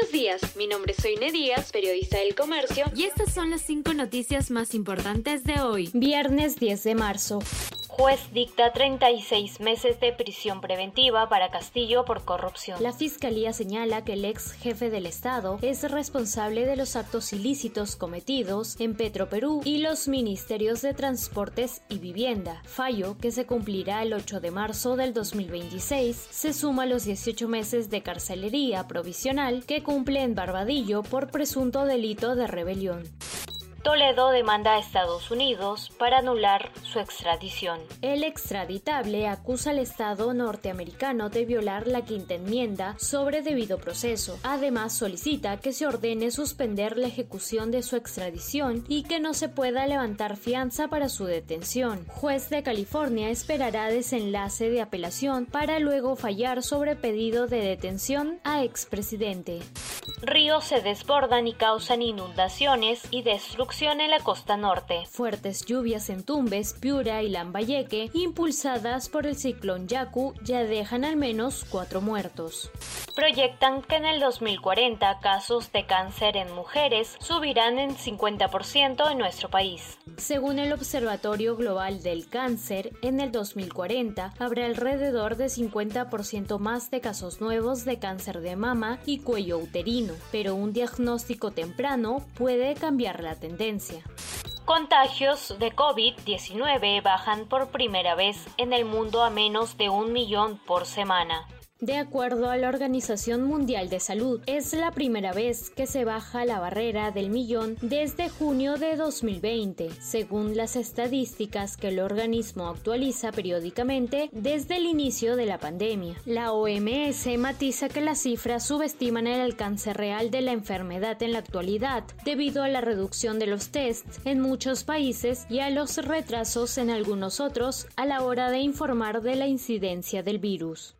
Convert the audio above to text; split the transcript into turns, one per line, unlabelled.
Buenos días, mi nombre es Soine Díaz, periodista del comercio,
y estas son las cinco noticias más importantes de hoy,
viernes 10 de marzo.
Juez dicta 36 meses de prisión preventiva para Castillo por corrupción.
La fiscalía señala que el ex jefe del Estado es responsable de los actos ilícitos cometidos en Petroperú y los ministerios de Transportes y Vivienda. Fallo que se cumplirá el 8 de marzo del 2026 se suma a los 18 meses de carcelería provisional que cumple en Barbadillo por presunto delito de rebelión.
Toledo demanda a Estados Unidos para anular su extradición.
El extraditable acusa al Estado norteamericano de violar la quinta enmienda sobre debido proceso. Además, solicita que se ordene suspender la ejecución de su extradición y que no se pueda levantar fianza para su detención. Juez de California esperará desenlace de apelación para luego fallar sobre pedido de detención a expresidente.
Ríos se desbordan y causan inundaciones y destrucción en la costa norte.
Fuertes lluvias en Tumbes, Piura y Lambayeque, impulsadas por el ciclón Yaku, ya dejan al menos cuatro muertos.
Proyectan que en el 2040 casos de cáncer en mujeres subirán en 50% en nuestro país.
Según el Observatorio Global del Cáncer, en el 2040 habrá alrededor de 50% más de casos nuevos de cáncer de mama y cuello uterino, pero un diagnóstico temprano puede cambiar la tendencia.
Contagios de COVID-19 bajan por primera vez en el mundo a menos de un millón por semana.
De acuerdo a la Organización Mundial de Salud, es la primera vez que se baja la barrera del millón desde junio de 2020, según las estadísticas que el organismo actualiza periódicamente desde el inicio de la pandemia. La OMS matiza que las cifras subestiman el alcance real de la enfermedad en la actualidad, debido a la reducción de los tests en muchos países y a los retrasos en algunos otros a la hora de informar de la incidencia del virus.